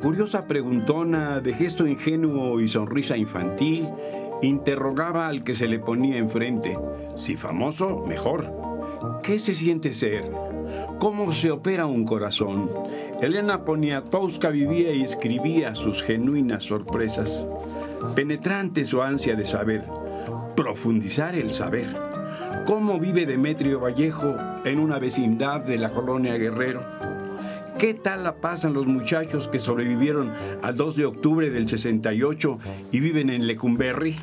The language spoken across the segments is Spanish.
Curiosa preguntona de gesto ingenuo y sonrisa infantil interrogaba al que se le ponía enfrente. Si famoso, mejor. ¿Qué se siente ser? ¿Cómo se opera un corazón? Elena Poniatowska vivía y escribía sus genuinas sorpresas. Penetrante su ansia de saber, profundizar el saber. ¿Cómo vive Demetrio Vallejo en una vecindad de la colonia Guerrero? ¿Qué tal la pasan los muchachos que sobrevivieron al 2 de octubre del 68 y viven en Lecumberri?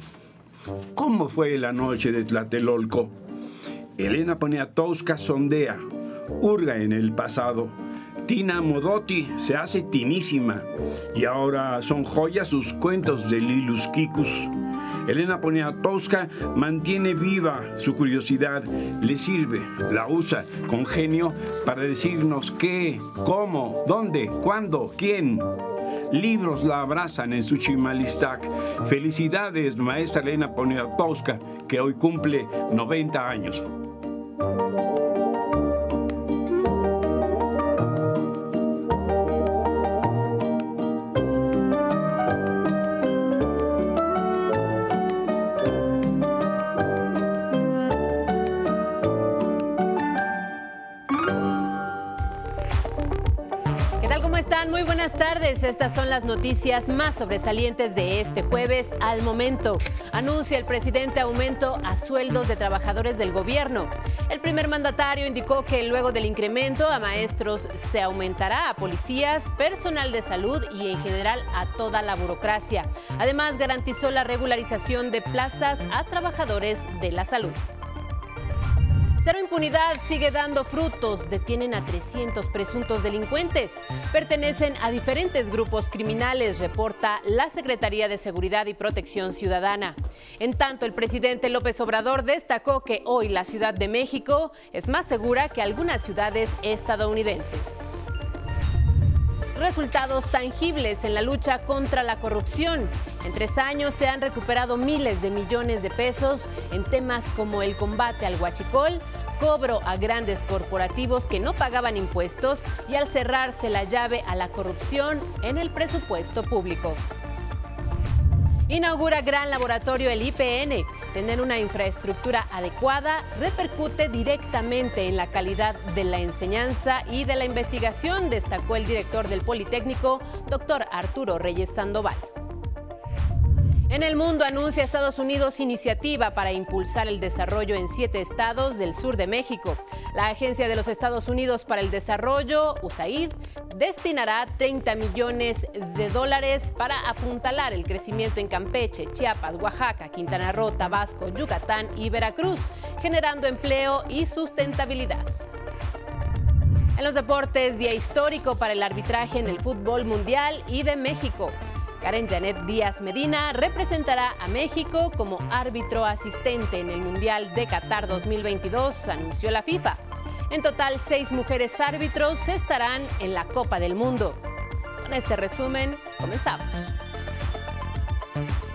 ¿Cómo fue la noche de Tlatelolco? Elena Poniatowska sondea, hurga en el pasado. Tina Modotti se hace tinísima y ahora son joyas sus cuentos de Lilus Kikus. Elena Poniatowska mantiene viva su curiosidad, le sirve, la usa con genio para decirnos qué, cómo, dónde, cuándo, quién. Libros la abrazan en su chimalistac. Felicidades, maestra Elena Poniatowska, que hoy cumple 90 años. Estas son las noticias más sobresalientes de este jueves al momento. Anuncia el presidente aumento a sueldos de trabajadores del gobierno. El primer mandatario indicó que luego del incremento a maestros se aumentará a policías, personal de salud y en general a toda la burocracia. Además, garantizó la regularización de plazas a trabajadores de la salud. Cero impunidad sigue dando frutos. Detienen a 300 presuntos delincuentes. Pertenecen a diferentes grupos criminales, reporta la Secretaría de Seguridad y Protección Ciudadana. En tanto, el presidente López Obrador destacó que hoy la Ciudad de México es más segura que algunas ciudades estadounidenses resultados tangibles en la lucha contra la corrupción. En tres años se han recuperado miles de millones de pesos en temas como el combate al huachicol, cobro a grandes corporativos que no pagaban impuestos y al cerrarse la llave a la corrupción en el presupuesto público. Inaugura gran laboratorio el IPN. Tener una infraestructura adecuada repercute directamente en la calidad de la enseñanza y de la investigación, destacó el director del Politécnico, doctor Arturo Reyes Sandoval. En el mundo anuncia Estados Unidos iniciativa para impulsar el desarrollo en siete estados del sur de México. La Agencia de los Estados Unidos para el Desarrollo, USAID, destinará 30 millones de dólares para apuntalar el crecimiento en Campeche, Chiapas, Oaxaca, Quintana Roo, Tabasco, Yucatán y Veracruz, generando empleo y sustentabilidad. En los deportes, día histórico para el arbitraje en el fútbol mundial y de México. Karen Janet Díaz Medina representará a México como árbitro asistente en el Mundial de Qatar 2022, anunció la FIFA. En total, seis mujeres árbitros estarán en la Copa del Mundo. Con este resumen, comenzamos.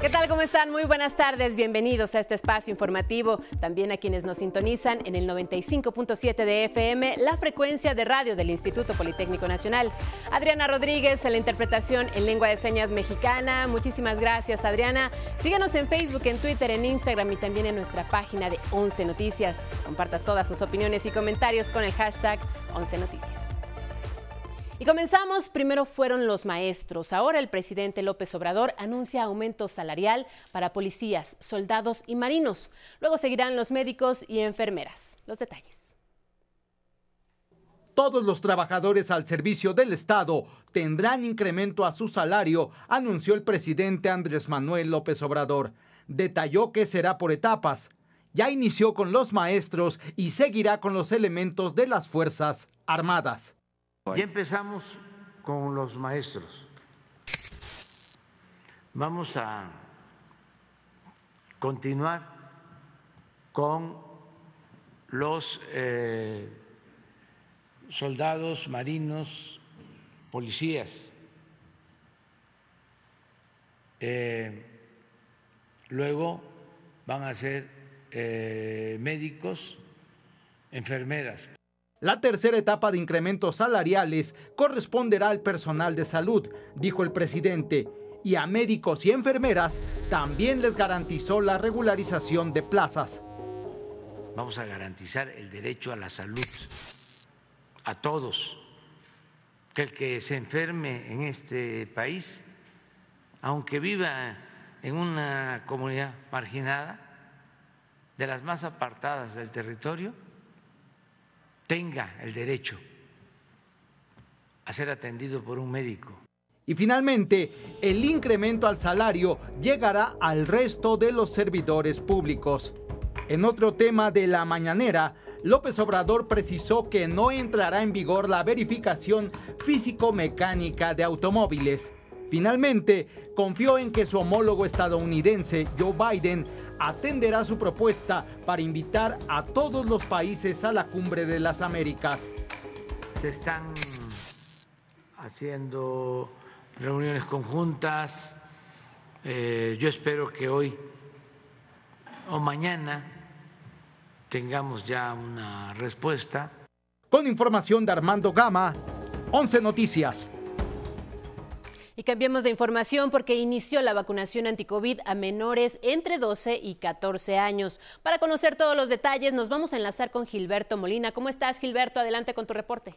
¿Qué tal? ¿Cómo están? Muy buenas tardes. Bienvenidos a este espacio informativo. También a quienes nos sintonizan en el 95.7 de FM, la frecuencia de radio del Instituto Politécnico Nacional. Adriana Rodríguez en la interpretación en lengua de señas mexicana. Muchísimas gracias, Adriana. Síganos en Facebook, en Twitter, en Instagram y también en nuestra página de 11 Noticias. Comparta todas sus opiniones y comentarios con el hashtag 11 Noticias. Y comenzamos, primero fueron los maestros. Ahora el presidente López Obrador anuncia aumento salarial para policías, soldados y marinos. Luego seguirán los médicos y enfermeras. Los detalles. Todos los trabajadores al servicio del Estado tendrán incremento a su salario, anunció el presidente Andrés Manuel López Obrador. Detalló que será por etapas. Ya inició con los maestros y seguirá con los elementos de las Fuerzas Armadas. Ya empezamos con los maestros. Vamos a continuar con los eh, soldados, marinos, policías. Eh, luego van a ser eh, médicos, enfermeras. La tercera etapa de incrementos salariales corresponderá al personal de salud, dijo el presidente, y a médicos y enfermeras también les garantizó la regularización de plazas. Vamos a garantizar el derecho a la salud a todos, que el que se enferme en este país, aunque viva en una comunidad marginada, de las más apartadas del territorio, tenga el derecho a ser atendido por un médico. Y finalmente, el incremento al salario llegará al resto de los servidores públicos. En otro tema de la mañanera, López Obrador precisó que no entrará en vigor la verificación físico-mecánica de automóviles. Finalmente, confió en que su homólogo estadounidense, Joe Biden, atenderá su propuesta para invitar a todos los países a la cumbre de las Américas. Se están haciendo reuniones conjuntas. Eh, yo espero que hoy o mañana tengamos ya una respuesta. Con información de Armando Gama, 11 Noticias. Cambiemos de información porque inició la vacunación anticovid a menores entre 12 y 14 años. Para conocer todos los detalles, nos vamos a enlazar con Gilberto Molina. ¿Cómo estás, Gilberto? Adelante con tu reporte.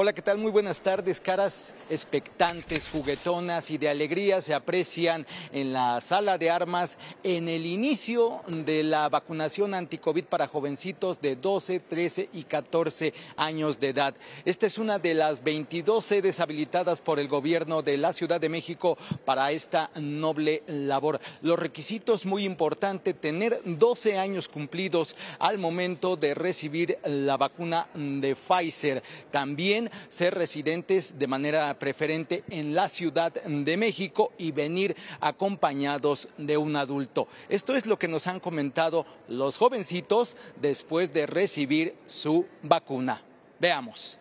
Hola, ¿qué tal? Muy buenas tardes. Caras expectantes, juguetonas y de alegría se aprecian en la sala de armas en el inicio de la vacunación anticovid para jovencitos de 12, 13 y 14 años de edad. Esta es una de las 22 sedes habilitadas por el gobierno de la Ciudad de México para esta noble labor. Los requisitos muy importante, tener 12 años cumplidos al momento de recibir la vacuna de Pfizer. También ser residentes de manera preferente en la Ciudad de México y venir acompañados de un adulto. Esto es lo que nos han comentado los jovencitos después de recibir su vacuna. Veamos.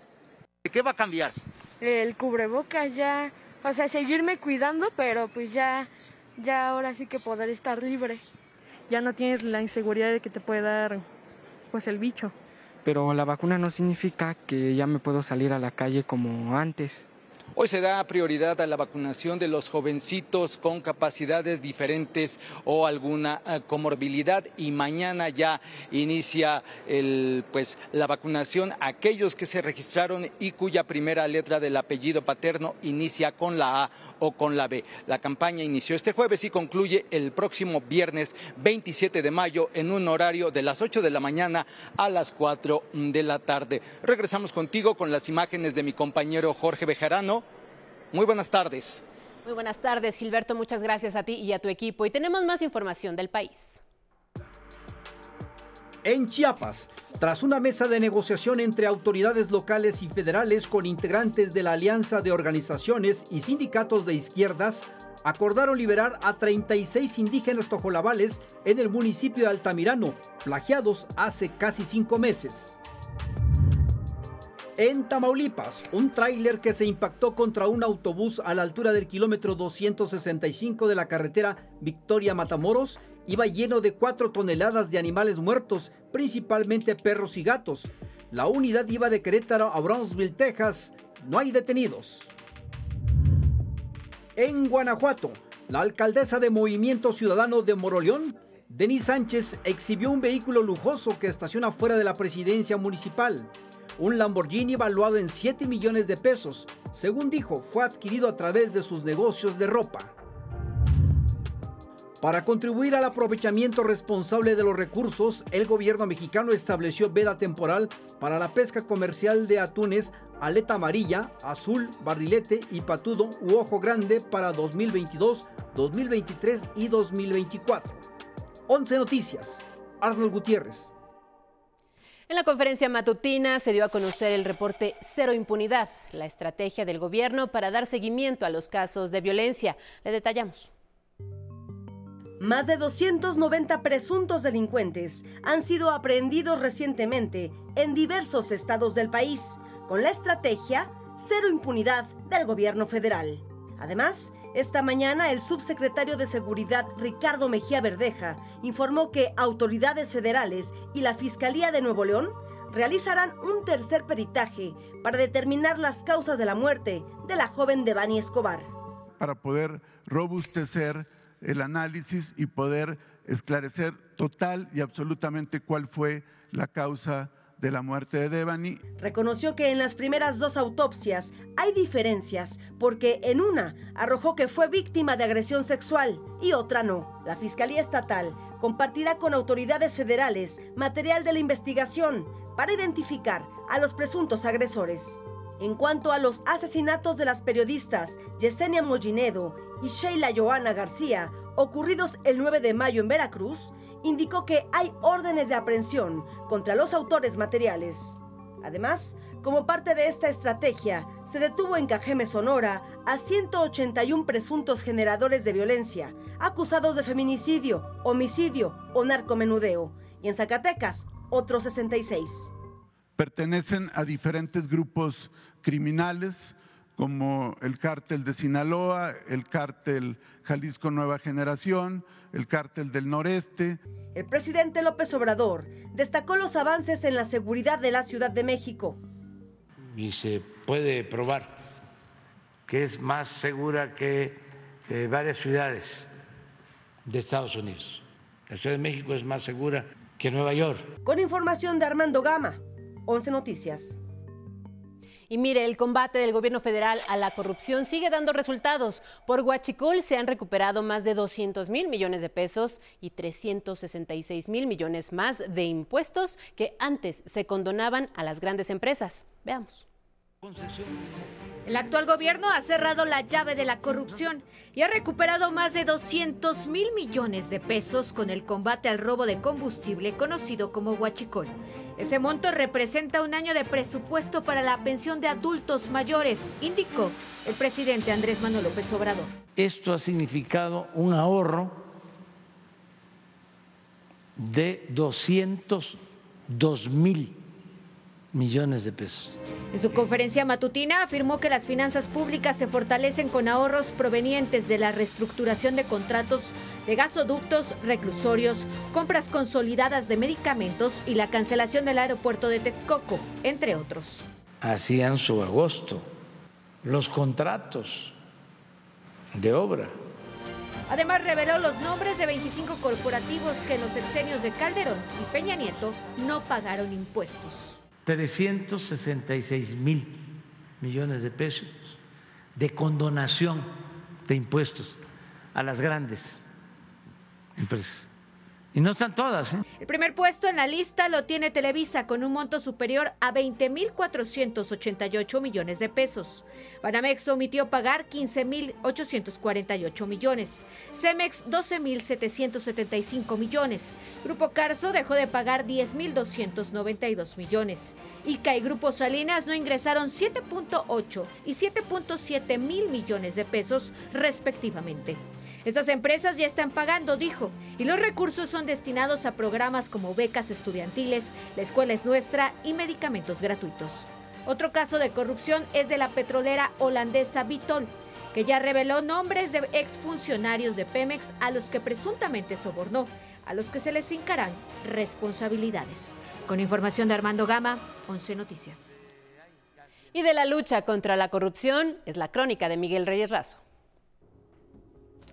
¿Qué va a cambiar? El cubreboca ya, o sea, seguirme cuidando, pero pues ya, ya ahora sí que poder estar libre. Ya no tienes la inseguridad de que te puede dar pues el bicho pero la vacuna no significa que ya me puedo salir a la calle como antes. Hoy se da prioridad a la vacunación de los jovencitos con capacidades diferentes o alguna eh, comorbilidad y mañana ya inicia el, pues, la vacunación a aquellos que se registraron y cuya primera letra del apellido paterno inicia con la A o con la B. La campaña inició este jueves y concluye el próximo viernes 27 de mayo en un horario de las 8 de la mañana a las 4 de la tarde. Regresamos contigo con las imágenes de mi compañero Jorge Bejarano muy buenas tardes. Muy buenas tardes, Gilberto. Muchas gracias a ti y a tu equipo. Y tenemos más información del país. En Chiapas, tras una mesa de negociación entre autoridades locales y federales con integrantes de la Alianza de Organizaciones y Sindicatos de Izquierdas, acordaron liberar a 36 indígenas tojolabales en el municipio de Altamirano, plagiados hace casi cinco meses. En Tamaulipas, un tráiler que se impactó contra un autobús a la altura del kilómetro 265 de la carretera Victoria Matamoros iba lleno de 4 toneladas de animales muertos, principalmente perros y gatos. La unidad iba de Querétaro a Brownsville, Texas. No hay detenidos. En Guanajuato, la alcaldesa de Movimiento Ciudadano de Moroleón, Denis Sánchez, exhibió un vehículo lujoso que estaciona fuera de la presidencia municipal. Un Lamborghini valuado en 7 millones de pesos, según dijo, fue adquirido a través de sus negocios de ropa. Para contribuir al aprovechamiento responsable de los recursos, el gobierno mexicano estableció veda temporal para la pesca comercial de atunes aleta amarilla, azul, barrilete y patudo u ojo grande para 2022, 2023 y 2024. 11 noticias. Arnold Gutiérrez. En la conferencia matutina se dio a conocer el reporte Cero Impunidad, la estrategia del gobierno para dar seguimiento a los casos de violencia. Le detallamos. Más de 290 presuntos delincuentes han sido aprehendidos recientemente en diversos estados del país, con la estrategia Cero Impunidad del gobierno federal. Además, esta mañana el subsecretario de Seguridad Ricardo Mejía Verdeja informó que autoridades federales y la Fiscalía de Nuevo León realizarán un tercer peritaje para determinar las causas de la muerte de la joven Devani Escobar. Para poder robustecer el análisis y poder esclarecer total y absolutamente cuál fue la causa de la muerte de Devani. Reconoció que en las primeras dos autopsias hay diferencias porque en una arrojó que fue víctima de agresión sexual y otra no. La Fiscalía Estatal compartirá con autoridades federales material de la investigación para identificar a los presuntos agresores. En cuanto a los asesinatos de las periodistas Yesenia Mollinedo y Sheila Joana García, ocurridos el 9 de mayo en Veracruz, indicó que hay órdenes de aprehensión contra los autores materiales. Además, como parte de esta estrategia, se detuvo en Cajeme, Sonora, a 181 presuntos generadores de violencia, acusados de feminicidio, homicidio o narcomenudeo, y en Zacatecas, otros 66 pertenecen a diferentes grupos criminales como el cártel de Sinaloa, el cártel Jalisco Nueva Generación, el cártel del Noreste. El presidente López Obrador destacó los avances en la seguridad de la Ciudad de México. Y se puede probar que es más segura que eh, varias ciudades de Estados Unidos. La Ciudad de México es más segura que Nueva York. Con información de Armando Gama, 11 Noticias. Y mire, el combate del gobierno federal a la corrupción sigue dando resultados. Por Huachicol se han recuperado más de 200 mil millones de pesos y 366 mil millones más de impuestos que antes se condonaban a las grandes empresas. Veamos. El actual gobierno ha cerrado la llave de la corrupción y ha recuperado más de 200 mil millones de pesos con el combate al robo de combustible conocido como Huachicol. Ese monto representa un año de presupuesto para la pensión de adultos mayores, indicó el presidente Andrés Manuel López Obrador. Esto ha significado un ahorro de 202 mil millones de pesos. En su conferencia matutina afirmó que las finanzas públicas se fortalecen con ahorros provenientes de la reestructuración de contratos de gasoductos, reclusorios, compras consolidadas de medicamentos y la cancelación del aeropuerto de Texcoco, entre otros. Hacían su agosto los contratos de obra. Además reveló los nombres de 25 corporativos que en los exenios de Calderón y Peña Nieto no pagaron impuestos. 366 mil millones de pesos de condonación de impuestos a las grandes empresas. Y no están todas. ¿eh? El primer puesto en la lista lo tiene Televisa con un monto superior a 20.488 millones de pesos. Banamex omitió pagar 15.848 millones. Cemex 12.775 millones. Grupo Carso dejó de pagar 10.292 millones. ICA y Grupo Salinas no ingresaron 7.8 y 7.7 mil millones de pesos respectivamente. Estas empresas ya están pagando, dijo, y los recursos son destinados a programas como becas estudiantiles, la escuela es nuestra y medicamentos gratuitos. Otro caso de corrupción es de la petrolera holandesa Vitol, que ya reveló nombres de exfuncionarios de Pemex a los que presuntamente sobornó, a los que se les fincarán responsabilidades. Con información de Armando Gama, 11 Noticias. Y de la lucha contra la corrupción es la crónica de Miguel Reyes Razo.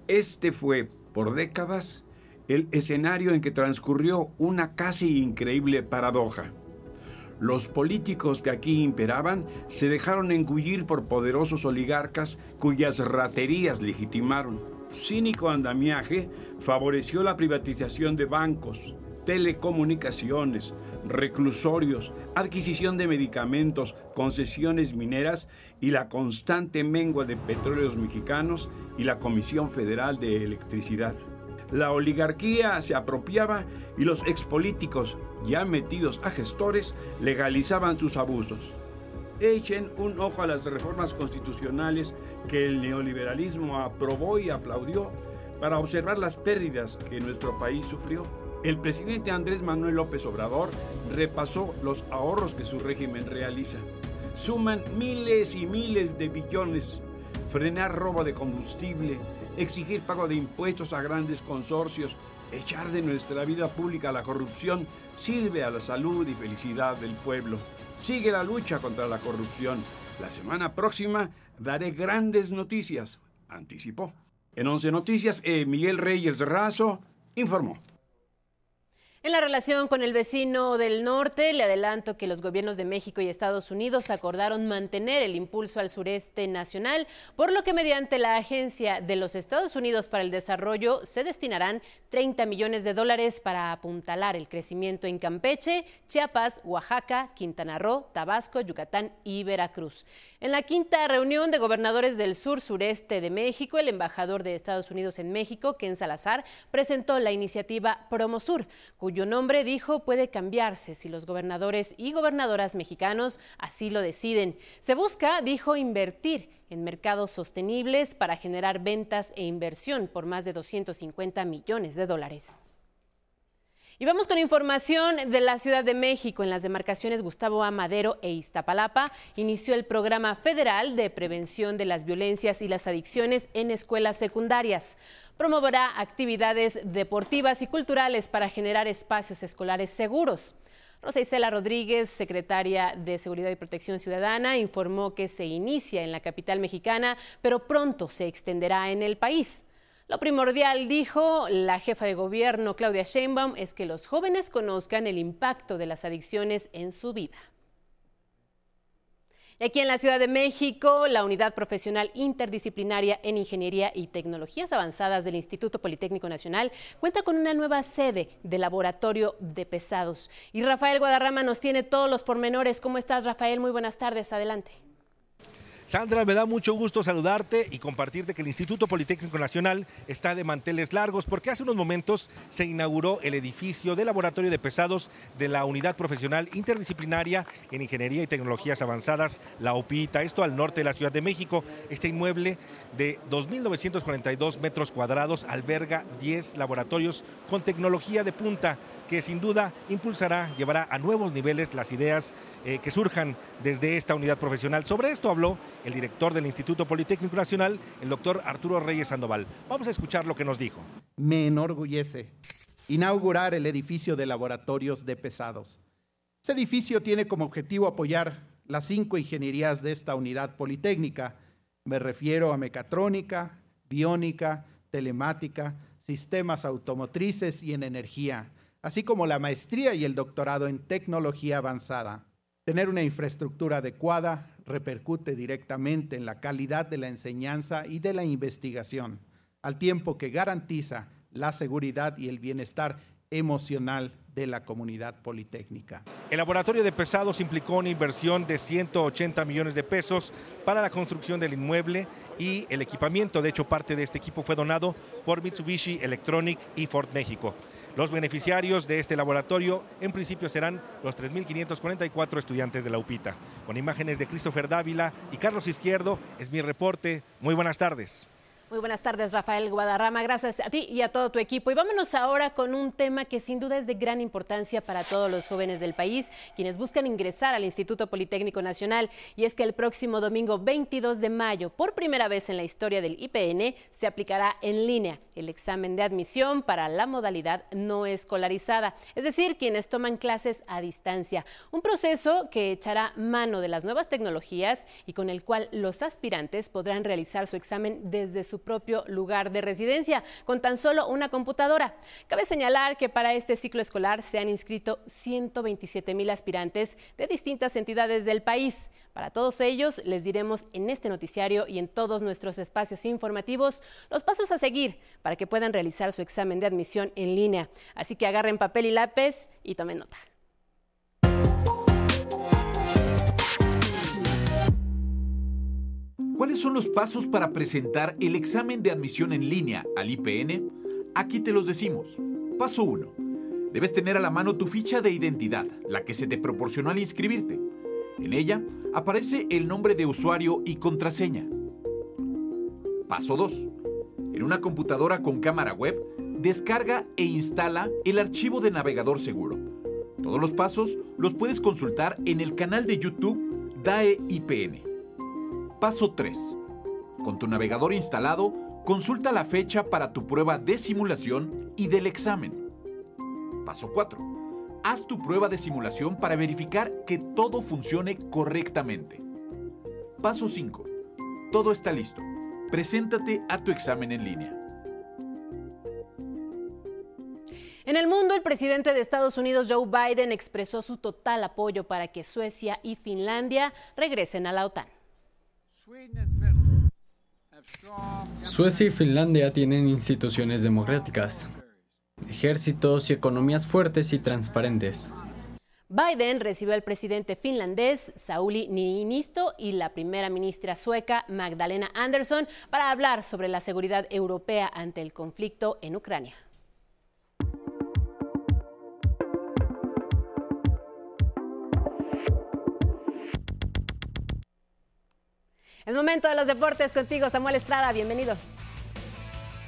Este fue, por décadas, el escenario en que transcurrió una casi increíble paradoja. Los políticos que aquí imperaban se dejaron engullir por poderosos oligarcas cuyas raterías legitimaron. Cínico andamiaje favoreció la privatización de bancos, telecomunicaciones, reclusorios, adquisición de medicamentos, concesiones mineras y la constante mengua de petróleos mexicanos y la Comisión Federal de Electricidad. La oligarquía se apropiaba y los expolíticos, ya metidos a gestores, legalizaban sus abusos. Echen un ojo a las reformas constitucionales que el neoliberalismo aprobó y aplaudió para observar las pérdidas que nuestro país sufrió. El presidente Andrés Manuel López Obrador repasó los ahorros que su régimen realiza. Suman miles y miles de billones frenar robo de combustible, exigir pago de impuestos a grandes consorcios, Echar de nuestra vida pública la corrupción sirve a la salud y felicidad del pueblo. Sigue la lucha contra la corrupción. La semana próxima daré grandes noticias, anticipó. En 11 Noticias, eh, Miguel Reyes Razo informó. En la relación con el vecino del norte, le adelanto que los gobiernos de México y Estados Unidos acordaron mantener el impulso al sureste nacional, por lo que mediante la Agencia de los Estados Unidos para el Desarrollo se destinarán 30 millones de dólares para apuntalar el crecimiento en Campeche, Chiapas, Oaxaca, Quintana Roo, Tabasco, Yucatán y Veracruz. En la quinta reunión de gobernadores del sur sureste de México, el embajador de Estados Unidos en México, Ken Salazar, presentó la iniciativa Promosur, cuyo nombre dijo puede cambiarse si los gobernadores y gobernadoras mexicanos así lo deciden. Se busca, dijo, invertir en mercados sostenibles para generar ventas e inversión por más de 250 millones de dólares. Y vamos con información de la Ciudad de México. En las demarcaciones Gustavo Amadero e Iztapalapa inició el programa federal de prevención de las violencias y las adicciones en escuelas secundarias. Promoverá actividades deportivas y culturales para generar espacios escolares seguros. Rosa Isela Rodríguez, secretaria de Seguridad y Protección Ciudadana, informó que se inicia en la capital mexicana, pero pronto se extenderá en el país. Lo primordial, dijo la jefa de gobierno Claudia Sheinbaum, es que los jóvenes conozcan el impacto de las adicciones en su vida. Y aquí en la Ciudad de México, la Unidad Profesional Interdisciplinaria en Ingeniería y Tecnologías Avanzadas del Instituto Politécnico Nacional cuenta con una nueva sede de laboratorio de pesados. Y Rafael Guadarrama nos tiene todos los pormenores. ¿Cómo estás, Rafael? Muy buenas tardes. Adelante. Sandra, me da mucho gusto saludarte y compartirte que el Instituto Politécnico Nacional está de manteles largos porque hace unos momentos se inauguró el edificio de laboratorio de pesados de la Unidad Profesional Interdisciplinaria en Ingeniería y Tecnologías Avanzadas, la OPITA, esto al norte de la Ciudad de México. Este inmueble de 2.942 metros cuadrados alberga 10 laboratorios con tecnología de punta que sin duda impulsará, llevará a nuevos niveles las ideas eh, que surjan desde esta unidad profesional. Sobre esto habló el director del Instituto Politécnico Nacional, el doctor Arturo Reyes Sandoval. Vamos a escuchar lo que nos dijo. Me enorgullece inaugurar el edificio de laboratorios de pesados. Este edificio tiene como objetivo apoyar las cinco ingenierías de esta unidad politécnica. Me refiero a mecatrónica, biónica, telemática, sistemas automotrices y en energía así como la maestría y el doctorado en tecnología avanzada. Tener una infraestructura adecuada repercute directamente en la calidad de la enseñanza y de la investigación, al tiempo que garantiza la seguridad y el bienestar emocional de la comunidad politécnica. El laboratorio de pesados implicó una inversión de 180 millones de pesos para la construcción del inmueble y el equipamiento. De hecho, parte de este equipo fue donado por Mitsubishi Electronic y Ford México. Los beneficiarios de este laboratorio en principio serán los 3.544 estudiantes de la UPITA. Con imágenes de Christopher Dávila y Carlos Izquierdo, es mi reporte. Muy buenas tardes. Muy buenas tardes, Rafael Guadarrama. Gracias a ti y a todo tu equipo. Y vámonos ahora con un tema que sin duda es de gran importancia para todos los jóvenes del país, quienes buscan ingresar al Instituto Politécnico Nacional. Y es que el próximo domingo 22 de mayo, por primera vez en la historia del IPN, se aplicará en línea el examen de admisión para la modalidad no escolarizada, es decir, quienes toman clases a distancia. Un proceso que echará mano de las nuevas tecnologías y con el cual los aspirantes podrán realizar su examen desde su propio lugar de residencia, con tan solo una computadora. Cabe señalar que para este ciclo escolar se han inscrito 127 mil aspirantes de distintas entidades del país. Para todos ellos les diremos en este noticiario y en todos nuestros espacios informativos los pasos a seguir para que puedan realizar su examen de admisión en línea. Así que agarren papel y lápiz y tomen nota. ¿Cuáles son los pasos para presentar el examen de admisión en línea al IPN? Aquí te los decimos. Paso 1. Debes tener a la mano tu ficha de identidad, la que se te proporcionó al inscribirte. En ella aparece el nombre de usuario y contraseña. Paso 2. En una computadora con cámara web, descarga e instala el archivo de navegador seguro. Todos los pasos los puedes consultar en el canal de YouTube DAE IPN. Paso 3. Con tu navegador instalado, consulta la fecha para tu prueba de simulación y del examen. Paso 4. Haz tu prueba de simulación para verificar que todo funcione correctamente. Paso 5. Todo está listo. Preséntate a tu examen en línea. En el mundo, el presidente de Estados Unidos, Joe Biden, expresó su total apoyo para que Suecia y Finlandia regresen a la OTAN. Suecia y Finlandia tienen instituciones democráticas, ejércitos y economías fuertes y transparentes. Biden recibió al presidente finlandés Sauli Niinisto y la primera ministra sueca Magdalena Andersson para hablar sobre la seguridad europea ante el conflicto en Ucrania. Es momento de los deportes contigo, Samuel Estrada. Bienvenido.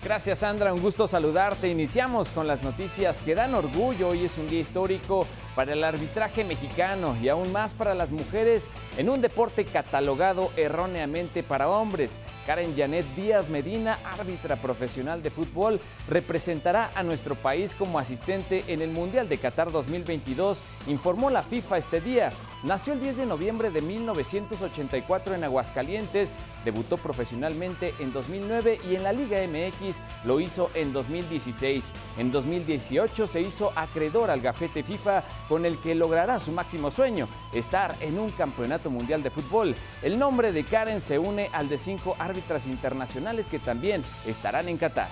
Gracias Sandra, un gusto saludarte. Iniciamos con las noticias que dan orgullo. Hoy es un día histórico para el arbitraje mexicano y aún más para las mujeres en un deporte catalogado erróneamente para hombres. Karen Janet Díaz Medina, árbitra profesional de fútbol, representará a nuestro país como asistente en el Mundial de Qatar 2022, informó la FIFA este día. Nació el 10 de noviembre de 1984 en Aguascalientes, debutó profesionalmente en 2009 y en la Liga MX lo hizo en 2016. En 2018 se hizo acreedor al gafete FIFA con el que logrará su máximo sueño, estar en un campeonato mundial de fútbol. El nombre de Karen se une al de cinco árbitras internacionales que también estarán en Qatar.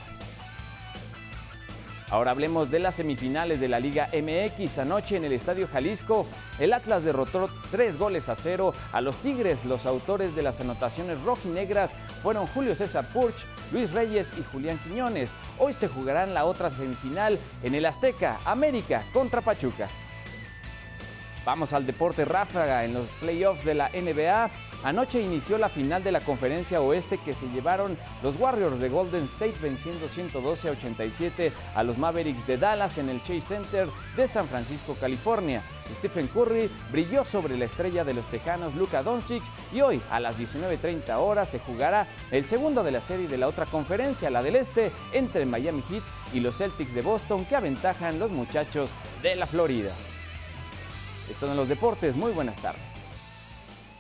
Ahora hablemos de las semifinales de la Liga MX. Anoche en el Estadio Jalisco, el Atlas derrotó tres goles a cero a los Tigres. Los autores de las anotaciones rojinegras fueron Julio César Purch, Luis Reyes y Julián Quiñones. Hoy se jugarán la otra semifinal en el Azteca, América contra Pachuca. Vamos al deporte ráfaga en los playoffs de la NBA. Anoche inició la final de la conferencia oeste que se llevaron los Warriors de Golden State venciendo 112 a 87 a los Mavericks de Dallas en el Chase Center de San Francisco, California. Stephen Curry brilló sobre la estrella de los Tejanos Luka Doncic y hoy a las 19.30 horas se jugará el segundo de la serie de la otra conferencia, la del este, entre Miami Heat y los Celtics de Boston que aventajan los muchachos de la Florida. Esto en los deportes. Muy buenas tardes.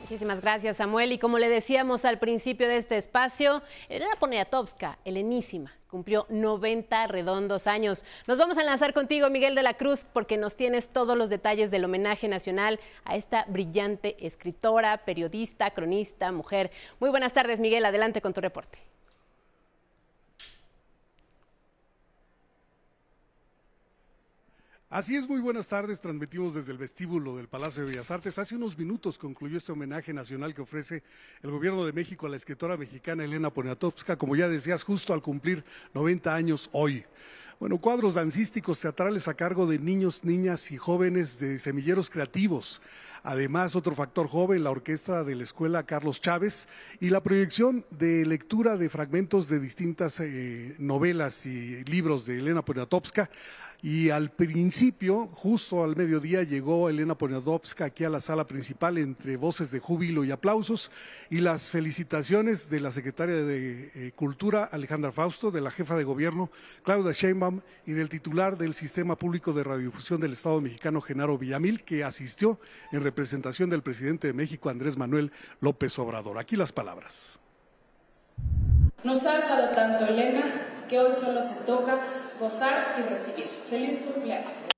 Muchísimas gracias, Samuel. Y como le decíamos al principio de este espacio, Elena Poniatowska, helenísima, cumplió 90 redondos años. Nos vamos a enlazar contigo, Miguel de la Cruz, porque nos tienes todos los detalles del homenaje nacional a esta brillante escritora, periodista, cronista, mujer. Muy buenas tardes, Miguel. Adelante con tu reporte. Así es, muy buenas tardes. Transmitimos desde el vestíbulo del Palacio de Bellas Artes. Hace unos minutos concluyó este homenaje nacional que ofrece el Gobierno de México a la escritora mexicana Elena Poniatowska, como ya decías, justo al cumplir 90 años hoy. Bueno, cuadros dancísticos teatrales a cargo de niños, niñas y jóvenes de semilleros creativos. Además, otro factor joven, la orquesta de la escuela Carlos Chávez y la proyección de lectura de fragmentos de distintas eh, novelas y libros de Elena Poniatowska. Y al principio, justo al mediodía, llegó Elena Poniatowska aquí a la sala principal entre voces de júbilo y aplausos y las felicitaciones de la secretaria de eh, Cultura, Alejandra Fausto, de la jefa de gobierno, Claudia Sheinbaum, y del titular del Sistema Público de Radiodifusión del Estado mexicano, Genaro Villamil, que asistió en representación del presidente de México, Andrés Manuel López Obrador. Aquí las palabras. Nos has dado tanto, Elena, que hoy solo te toca gozar y recibir. Feliz cumpleaños.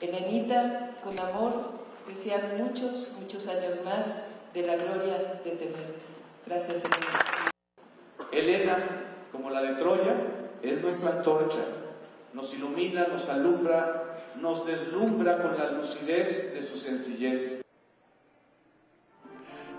Elenita, con amor, que sean muchos, muchos años más de la gloria de tenerte. Gracias, Elena. Elena, como la de Troya, es nuestra antorcha. Nos ilumina, nos alumbra, nos deslumbra con la lucidez de su sencillez.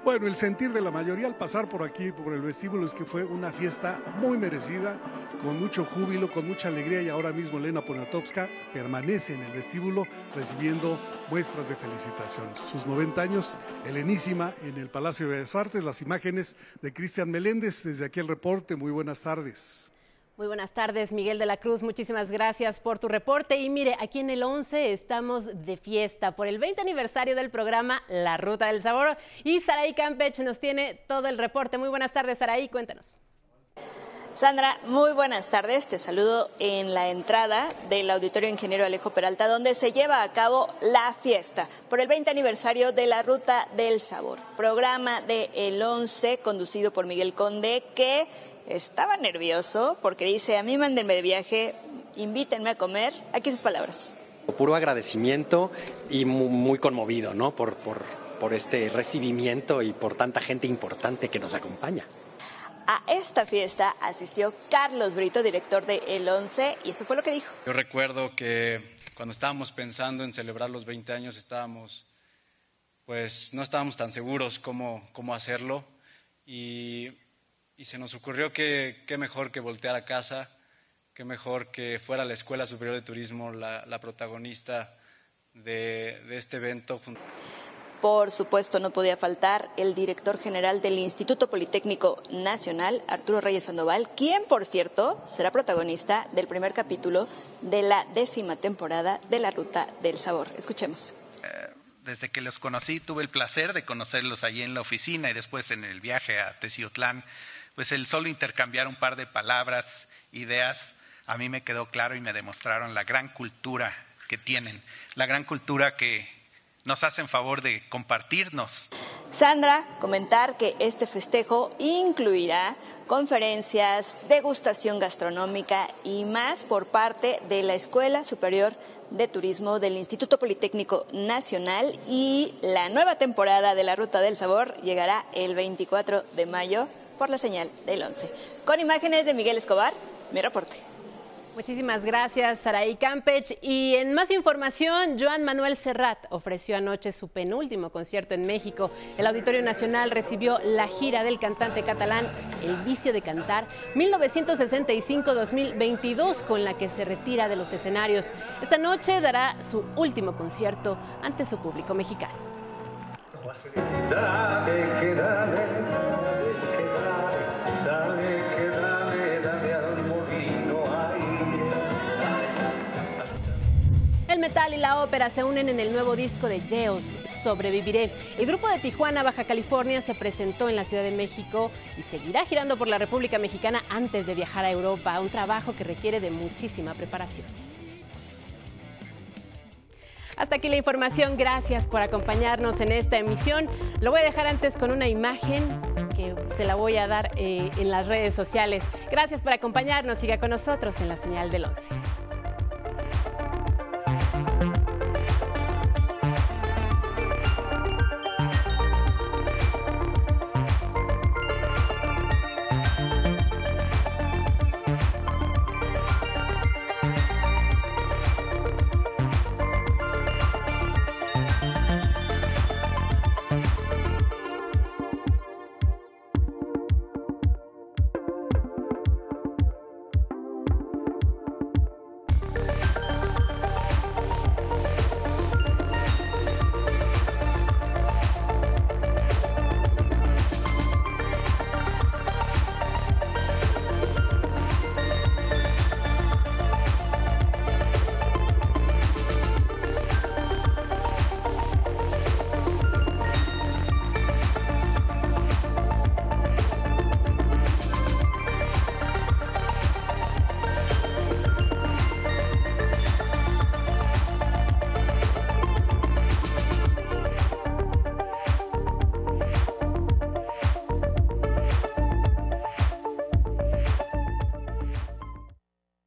Bueno, el sentir de la mayoría al pasar por aquí, por el vestíbulo, es que fue una fiesta muy merecida, con mucho júbilo, con mucha alegría y ahora mismo Elena Poniatowska permanece en el vestíbulo recibiendo muestras de felicitación. Sus 90 años, helenísima en el Palacio de Bellas Artes, las imágenes de Cristian Meléndez. Desde aquí el reporte, muy buenas tardes. Muy buenas tardes, Miguel de la Cruz. Muchísimas gracias por tu reporte. Y mire, aquí en el 11 estamos de fiesta por el 20 aniversario del programa La Ruta del Sabor. Y Saraí Campech nos tiene todo el reporte. Muy buenas tardes, Saraí. Cuéntanos. Sandra, muy buenas tardes. Te saludo en la entrada del Auditorio Ingeniero Alejo Peralta, donde se lleva a cabo la fiesta por el 20 aniversario de la Ruta del Sabor, programa de El 11 conducido por Miguel Conde, que estaba nervioso porque dice, a mí mándenme de viaje, invítenme a comer. Aquí sus palabras. Puro agradecimiento y muy, conmovido, ¿no? Por, por, por este recibimiento y por tanta gente importante que nos acompaña. A esta fiesta asistió Carlos Brito, director de El 11, y esto fue lo que dijo. Yo recuerdo que cuando estábamos pensando en celebrar los 20 años estábamos, pues no estábamos tan seguros cómo, cómo hacerlo y, y se nos ocurrió que qué mejor que voltear a casa, qué mejor que fuera la Escuela Superior de Turismo la, la protagonista de, de este evento. Por supuesto, no podía faltar el director general del Instituto Politécnico Nacional, Arturo Reyes Sandoval, quien, por cierto, será protagonista del primer capítulo de la décima temporada de La Ruta del Sabor. Escuchemos. Eh, desde que los conocí, tuve el placer de conocerlos allí en la oficina y después en el viaje a Teciutlán. Pues el solo intercambiar un par de palabras, ideas, a mí me quedó claro y me demostraron la gran cultura que tienen, la gran cultura que nos hacen favor de compartirnos. Sandra, comentar que este festejo incluirá conferencias, degustación gastronómica y más por parte de la Escuela Superior de Turismo del Instituto Politécnico Nacional y la nueva temporada de la Ruta del Sabor llegará el 24 de mayo por la señal del 11. Con imágenes de Miguel Escobar, mi reporte. Muchísimas gracias, Saraí Campech. Y en más información, Joan Manuel Serrat ofreció anoche su penúltimo concierto en México. El Auditorio Nacional recibió la gira del cantante catalán El Vicio de Cantar 1965-2022, con la que se retira de los escenarios. Esta noche dará su último concierto ante su público mexicano. La ópera se unen en el nuevo disco de Geos, Sobreviviré. El grupo de Tijuana, Baja California, se presentó en la Ciudad de México y seguirá girando por la República Mexicana antes de viajar a Europa, un trabajo que requiere de muchísima preparación. Hasta aquí la información, gracias por acompañarnos en esta emisión. Lo voy a dejar antes con una imagen que se la voy a dar eh, en las redes sociales. Gracias por acompañarnos, siga con nosotros en la señal del 11.